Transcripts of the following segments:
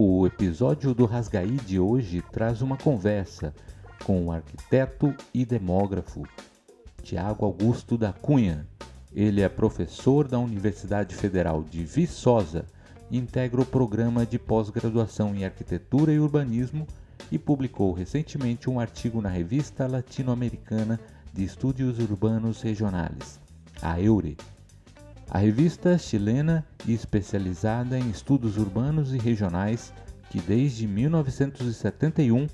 O episódio do Rasgaí de hoje traz uma conversa com o arquiteto e demógrafo Tiago Augusto da Cunha. Ele é professor da Universidade Federal de Viçosa integra o programa de pós-graduação em arquitetura e urbanismo e publicou recentemente um artigo na revista latino-americana de estudos urbanos regionais, a EURE. A revista chilena e especializada em estudos urbanos e regionais que desde 1971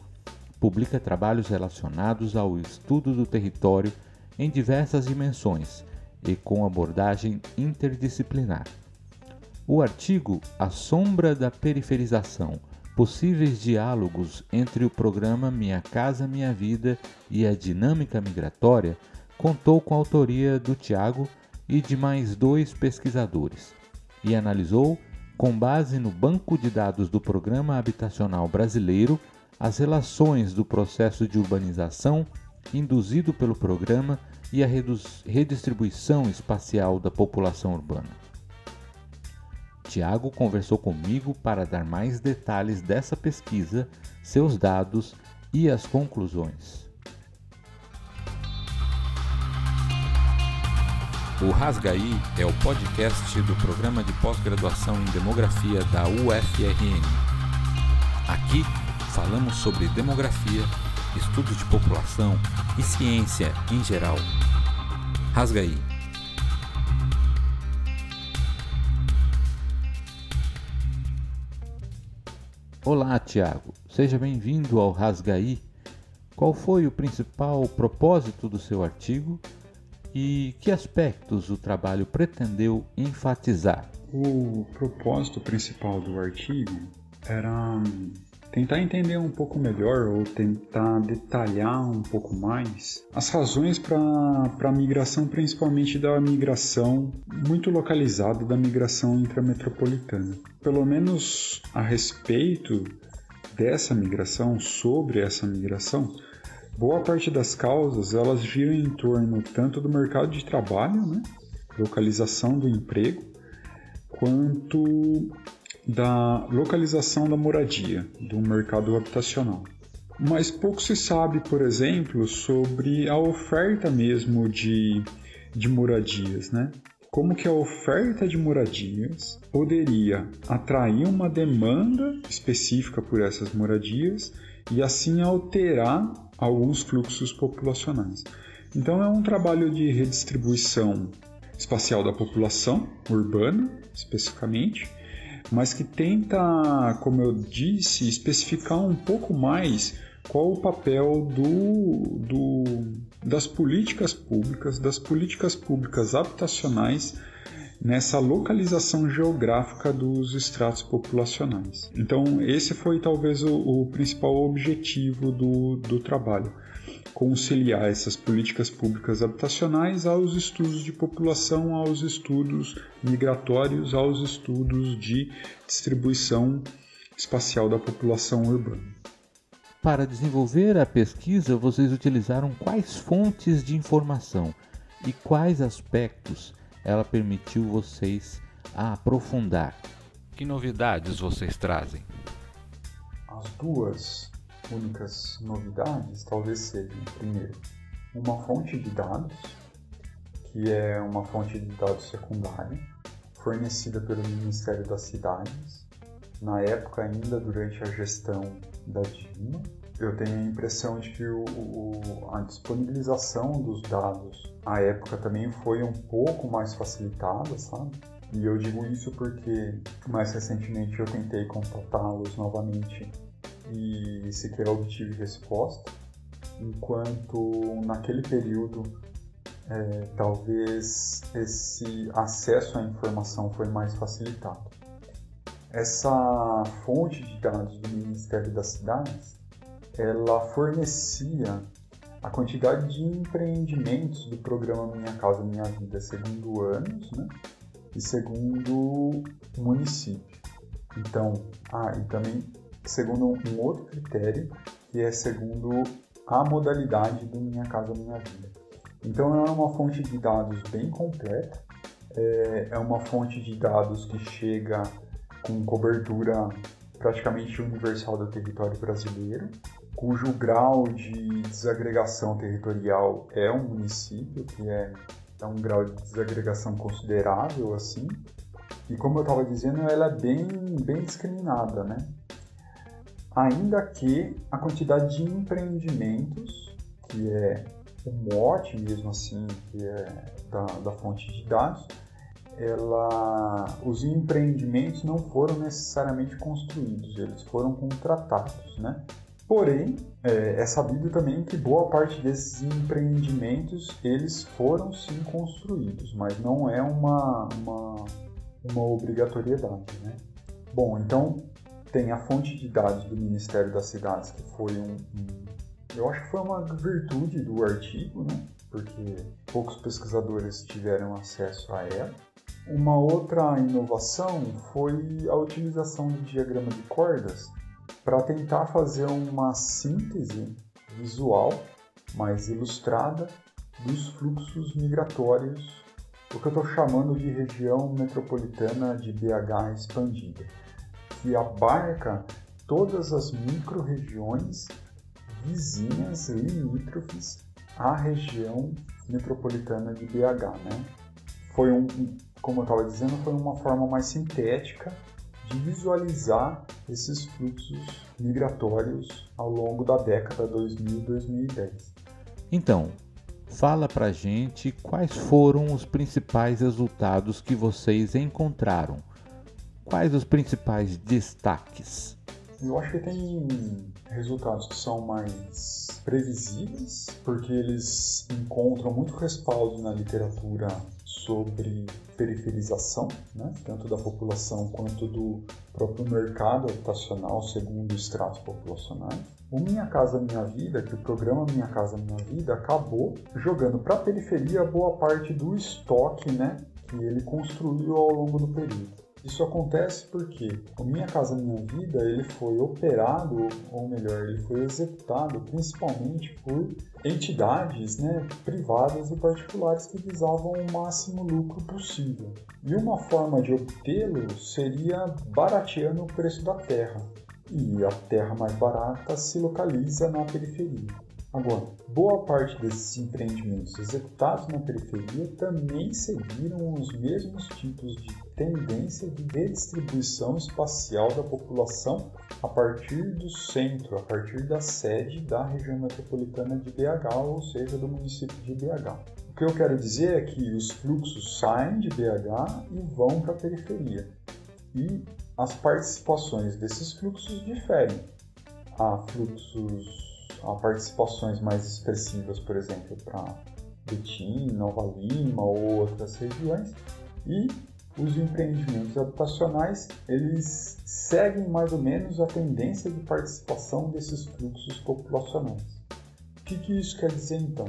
publica trabalhos relacionados ao estudo do território em diversas dimensões e com abordagem interdisciplinar. O artigo A Sombra da Periferização Possíveis diálogos entre o programa Minha Casa Minha Vida e a dinâmica migratória contou com a autoria do Tiago e de mais dois pesquisadores e analisou, com base no banco de dados do Programa Habitacional Brasileiro, as relações do processo de urbanização induzido pelo programa e a redistribuição espacial da população urbana. Tiago conversou comigo para dar mais detalhes dessa pesquisa, seus dados e as conclusões. O Rasgaí é o podcast do programa de pós-graduação em demografia da UFRN. Aqui falamos sobre demografia estudos de população e ciência em geral. Rasga aí. Olá, Tiago. Seja bem-vindo ao Rasgaí. Qual foi o principal propósito do seu artigo e que aspectos o trabalho pretendeu enfatizar? O propósito principal do artigo era tentar entender um pouco melhor ou tentar detalhar um pouco mais as razões para a migração, principalmente da migração muito localizada, da migração intrametropolitana. Pelo menos a respeito dessa migração, sobre essa migração, boa parte das causas elas giram em torno tanto do mercado de trabalho, né, localização do emprego, quanto da localização da moradia, do mercado habitacional. Mas pouco se sabe, por exemplo, sobre a oferta mesmo de, de moradias, né? Como que a oferta de moradias poderia atrair uma demanda específica por essas moradias e assim alterar alguns fluxos populacionais. Então é um trabalho de redistribuição espacial da população urbana, especificamente, mas que tenta, como eu disse, especificar um pouco mais qual o papel do, do, das políticas públicas, das políticas públicas habitacionais nessa localização geográfica dos estratos populacionais. Então, esse foi talvez o, o principal objetivo do, do trabalho conciliar essas políticas públicas habitacionais aos estudos de população, aos estudos migratórios, aos estudos de distribuição espacial da população urbana. Para desenvolver a pesquisa, vocês utilizaram quais fontes de informação e quais aspectos ela permitiu vocês a aprofundar? Que novidades vocês trazem? As duas únicas novidades talvez sejam, primeiro, uma fonte de dados, que é uma fonte de dados secundária, fornecida pelo Ministério das Cidades, na época ainda durante a gestão da Dilma. Eu tenho a impressão de que o, o, a disponibilização dos dados à época também foi um pouco mais facilitada, sabe? E eu digo isso porque mais recentemente eu tentei contatá-los novamente e sequer obtive resposta, enquanto naquele período é, talvez esse acesso à informação foi mais facilitado. Essa fonte de dados do Ministério das Cidades, ela fornecia a quantidade de empreendimentos do programa Minha Casa Minha Vida segundo anos, né? E segundo município. Então, ah, e também segundo um outro critério, que é segundo a modalidade do Minha Casa Minha Vida. Então é uma fonte de dados bem completa, é, é uma fonte de dados que chega com cobertura praticamente universal do território brasileiro, cujo grau de desagregação territorial é um município, que é, é um grau de desagregação considerável, assim. E como eu estava dizendo, ela é bem, bem discriminada, né? Ainda que a quantidade de empreendimentos, que é o mote mesmo assim, que é da, da fonte de dados, ela, os empreendimentos não foram necessariamente construídos, eles foram contratados, né? Porém, é, é, sabido também que boa parte desses empreendimentos eles foram sim construídos, mas não é uma, uma, uma obrigatoriedade, né? Bom, então tem a fonte de dados do Ministério das Cidades, que foi um, um eu acho que foi uma virtude do artigo, né? Porque poucos pesquisadores tiveram acesso a ela. Uma outra inovação foi a utilização do diagrama de cordas para tentar fazer uma síntese visual mais ilustrada dos fluxos migratórios, o que eu estou chamando de região metropolitana de BH expandida, que abarca todas as micro-regiões vizinhas limítrofes à região metropolitana de BH. Né? Foi um, como eu estava dizendo, foi uma forma mais sintética de visualizar esses fluxos migratórios ao longo da década 2000 2010. Então, fala pra gente quais foram os principais resultados que vocês encontraram. Quais os principais destaques? Eu acho que tem resultados que são mais previsíveis, porque eles encontram muito respaldo na literatura sobre periferização, né? tanto da população quanto do próprio mercado habitacional, segundo estratos populacionais. O Minha Casa Minha Vida, que o programa Minha Casa Minha Vida acabou jogando para a periferia boa parte do estoque né, que ele construiu ao longo do período. Isso acontece porque o Minha Casa Minha Vida ele foi operado, ou melhor, ele foi executado principalmente por entidades né, privadas e particulares que visavam o máximo lucro possível. E uma forma de obtê-lo seria barateando o preço da terra. E a terra mais barata se localiza na periferia. Agora, boa parte desses empreendimentos executados na periferia também seguiram os mesmos tipos de tendência de redistribuição espacial da população a partir do centro, a partir da sede da região metropolitana de BH, ou seja, do município de BH. O que eu quero dizer é que os fluxos saem de BH e vão para a periferia. E as participações desses fluxos diferem. Há fluxos a participações mais expressivas, por exemplo, para Betim, Nova Lima ou outras regiões. E os empreendimentos habitacionais, eles seguem mais ou menos a tendência de participação desses fluxos populacionais. O que, que isso quer dizer então?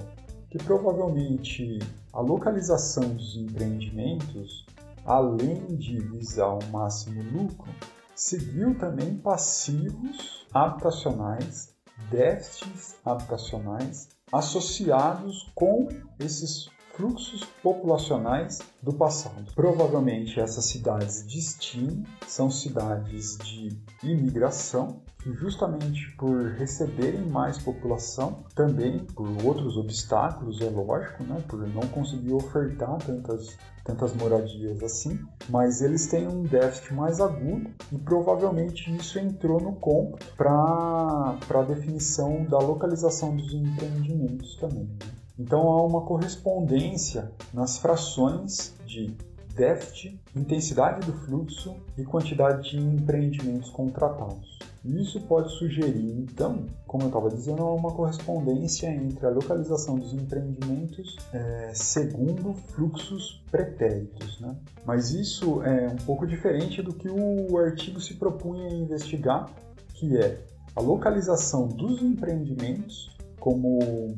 Que provavelmente a localização dos empreendimentos, além de visar o máximo lucro, seguiu também passivos habitacionais déficits habitacionais associados com esses fluxos populacionais do passado. Provavelmente essas cidades de destino são cidades de imigração que justamente por receberem mais população, também por outros obstáculos, é lógico, né, por não conseguir ofertar tantas tantas moradias assim, mas eles têm um déficit mais agudo e provavelmente isso entrou no cômputo para a definição da localização dos empreendimentos também. Então há uma correspondência nas frações de déficit, intensidade do fluxo e quantidade de empreendimentos contratados. Isso pode sugerir, então, como eu estava dizendo, uma correspondência entre a localização dos empreendimentos é, segundo fluxos pretéritos. Né? Mas isso é um pouco diferente do que o artigo se propunha a investigar, que é a localização dos empreendimentos como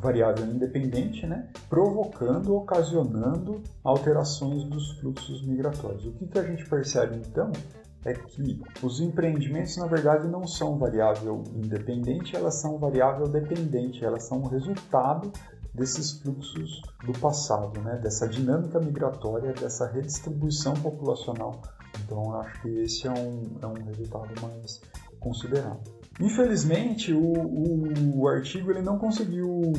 variável independente, né, provocando, ocasionando alterações dos fluxos migratórios. O que, que a gente percebe então é que os empreendimentos, na verdade, não são variável independente, elas são variável dependente, elas são o resultado desses fluxos do passado, né? dessa dinâmica migratória, dessa redistribuição populacional Então acho que esse é um, é um resultado mais considerável. Infelizmente, o, o artigo ele não conseguiu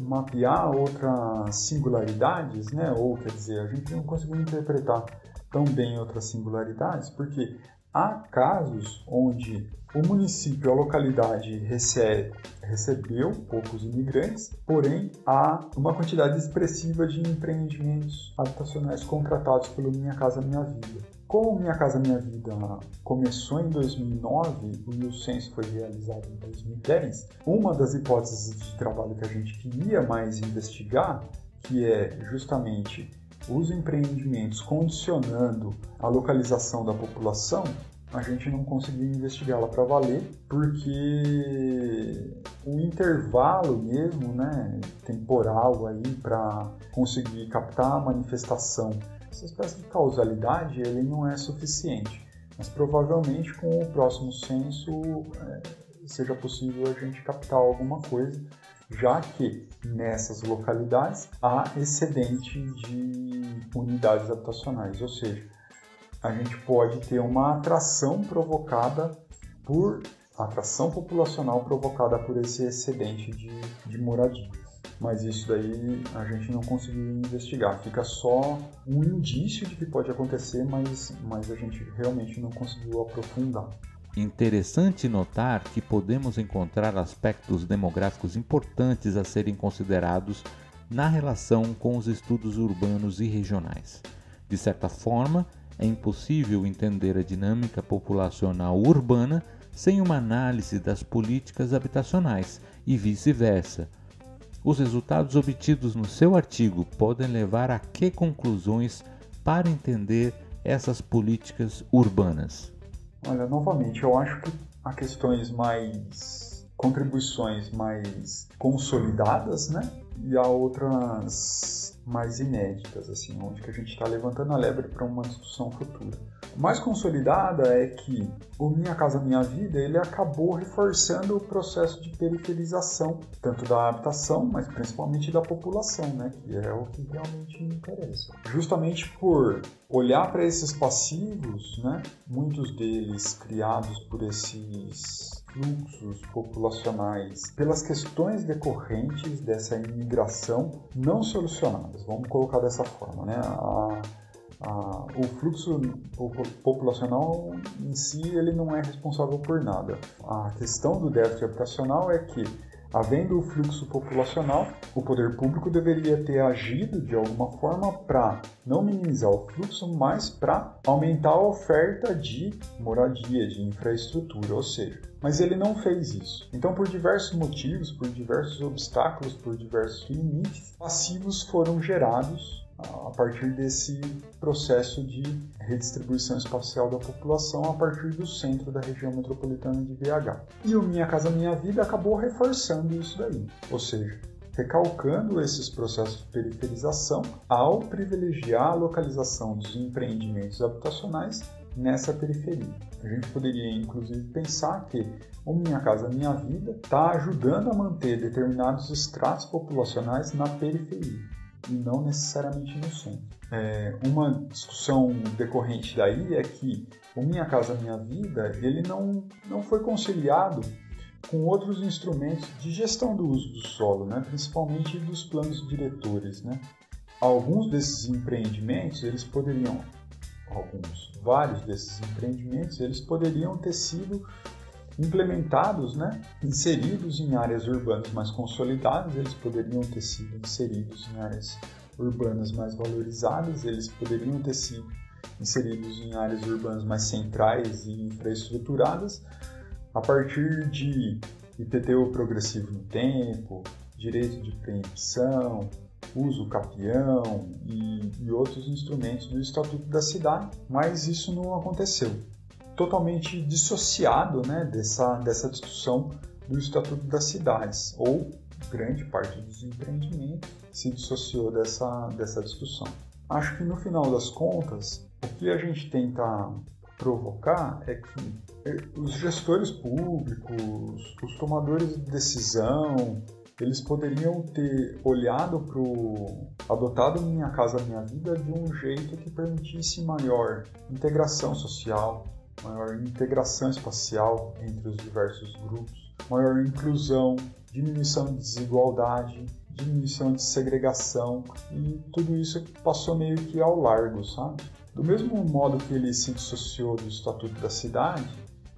mapear outras singularidades, né? ou quer dizer, a gente não conseguiu interpretar tão bem outras singularidades, porque há casos onde o município, a localidade recebe, recebeu poucos imigrantes, porém há uma quantidade expressiva de empreendimentos habitacionais contratados pelo Minha Casa Minha Vida. Como Minha Casa Minha Vida começou em 2009 e o censo foi realizado em 2010, uma das hipóteses de trabalho que a gente queria mais investigar, que é justamente os empreendimentos condicionando a localização da população, a gente não conseguiu investigá-la para valer, porque o intervalo mesmo, né, temporal aí para conseguir captar a manifestação essa espécie de causalidade ele não é suficiente, mas provavelmente com o próximo censo é, seja possível a gente captar alguma coisa, já que nessas localidades há excedente de unidades habitacionais, ou seja, a gente pode ter uma atração provocada por atração populacional provocada por esse excedente de, de moradia mas isso daí a gente não conseguiu investigar. Fica só um indício de que pode acontecer, mas, mas a gente realmente não conseguiu aprofundar. Interessante notar que podemos encontrar aspectos demográficos importantes a serem considerados na relação com os estudos urbanos e regionais. De certa forma, é impossível entender a dinâmica populacional urbana sem uma análise das políticas habitacionais e vice-versa os resultados obtidos no seu artigo podem levar a que conclusões para entender essas políticas urbanas? Olha, novamente, eu acho que há questões mais contribuições mais consolidadas, né? E há outras mais inéditas, assim, onde que a gente está levantando a lebre para uma discussão futura mais consolidada é que o Minha Casa Minha Vida ele acabou reforçando o processo de periferização, tanto da habitação, mas principalmente da população, né, que é o que realmente interessa. Justamente por olhar para esses passivos, né, muitos deles criados por esses fluxos populacionais, pelas questões decorrentes dessa imigração não solucionadas, vamos colocar dessa forma, né? A, ah, o fluxo populacional em si ele não é responsável por nada. A questão do déficit habitacional é que, havendo o fluxo populacional, o poder público deveria ter agido de alguma forma para não minimizar o fluxo, mas para aumentar a oferta de moradia, de infraestrutura, ou seja, mas ele não fez isso. Então, por diversos motivos, por diversos obstáculos, por diversos limites, passivos foram gerados a partir desse processo de redistribuição espacial da população a partir do centro da região metropolitana de BH. E o Minha Casa Minha Vida acabou reforçando isso daí, ou seja, recalcando esses processos de periferização ao privilegiar a localização dos empreendimentos habitacionais nessa periferia. A gente poderia, inclusive, pensar que o Minha Casa Minha Vida está ajudando a manter determinados estratos populacionais na periferia e não necessariamente no centro. É, uma discussão decorrente daí é que o Minha Casa Minha Vida ele não, não foi conciliado com outros instrumentos de gestão do uso do solo, né? principalmente dos planos diretores. Né? Alguns desses empreendimentos eles poderiam, alguns, vários desses empreendimentos eles poderiam ter sido implementados, né, inseridos em áreas urbanas mais consolidadas, eles poderiam ter sido inseridos em áreas urbanas mais valorizadas, eles poderiam ter sido inseridos em áreas urbanas mais centrais e infraestruturadas, a partir de IPTU progressivo no tempo, direito de preempção, uso capião e, e outros instrumentos do Estatuto da Cidade, mas isso não aconteceu totalmente dissociado né, dessa, dessa discussão do Estatuto das Cidades, ou grande parte dos empreendimentos se dissociou dessa, dessa discussão. Acho que no final das contas, o que a gente tenta provocar é que os gestores públicos, os tomadores de decisão, eles poderiam ter olhado para o adotado Minha Casa Minha Vida de um jeito que permitisse maior integração social, maior integração espacial entre os diversos grupos, maior inclusão, diminuição de desigualdade, diminuição de segregação e tudo isso passou meio que ao largo, sabe? Do mesmo modo que ele se dissociou do Estatuto da Cidade,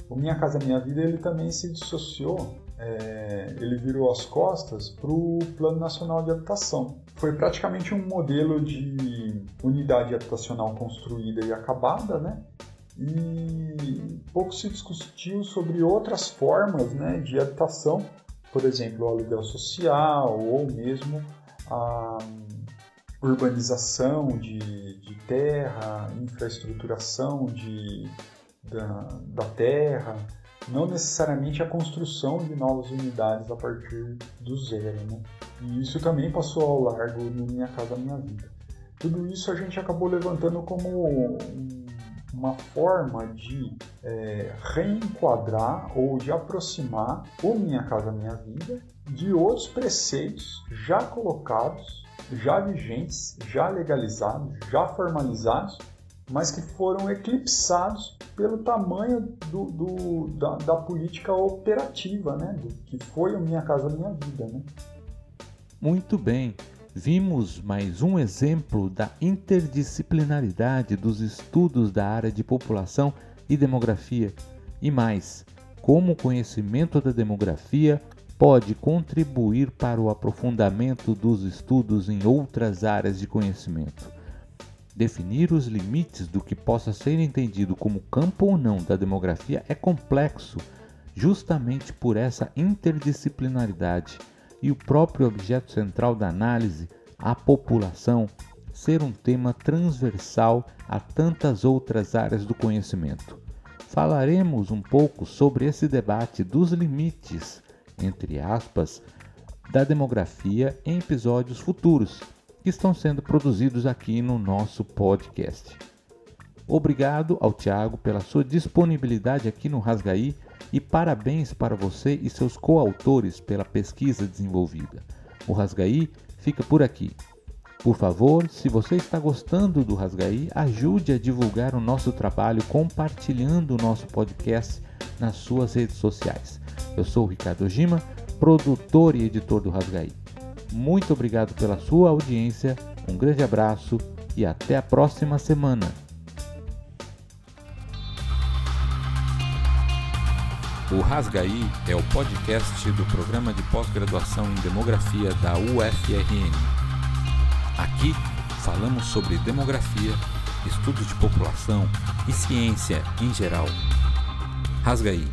o Minha Casa Minha Vida ele também se dissociou, é, ele virou as costas para o Plano Nacional de Habitação. Foi praticamente um modelo de unidade habitacional construída e acabada, né? E pouco se discutiu sobre outras formas né, de habitação, por exemplo, o aluguel social ou mesmo a urbanização de, de terra, infraestruturação de, da, da terra, não necessariamente a construção de novas unidades a partir do zero. Né? E isso também passou ao largo no Minha Casa Minha Vida. Tudo isso a gente acabou levantando como uma forma de é, reenquadrar ou de aproximar o Minha Casa Minha Vida de outros preceitos já colocados já vigentes, já legalizados, já formalizados, mas que foram eclipsados pelo tamanho do, do, da, da, política operativa, né? Do, que foi o Minha Casa Minha Vida. Né? Muito bem. Vimos mais um exemplo da interdisciplinaridade dos estudos da área de população e demografia. E mais, como o conhecimento da demografia pode contribuir para o aprofundamento dos estudos em outras áreas de conhecimento. Definir os limites do que possa ser entendido como campo ou não da demografia é complexo, justamente por essa interdisciplinaridade e o próprio objeto central da análise, a população, ser um tema transversal a tantas outras áreas do conhecimento. Falaremos um pouco sobre esse debate dos limites entre aspas, da demografia em episódios futuros que estão sendo produzidos aqui no nosso podcast. Obrigado ao Tiago pela sua disponibilidade aqui no Rasgaí e parabéns para você e seus coautores pela pesquisa desenvolvida. O Rasgaí fica por aqui. Por favor, se você está gostando do Rasgaí, ajude a divulgar o nosso trabalho compartilhando o nosso podcast nas suas redes sociais. Eu sou o Ricardo Gima, produtor e editor do Rasgaí. Muito obrigado pela sua audiência, um grande abraço e até a próxima semana. O Rasgaí é o podcast do programa de pós-graduação em demografia da UFRN. Aqui falamos sobre demografia, estudos de população e ciência em geral. Rasgaí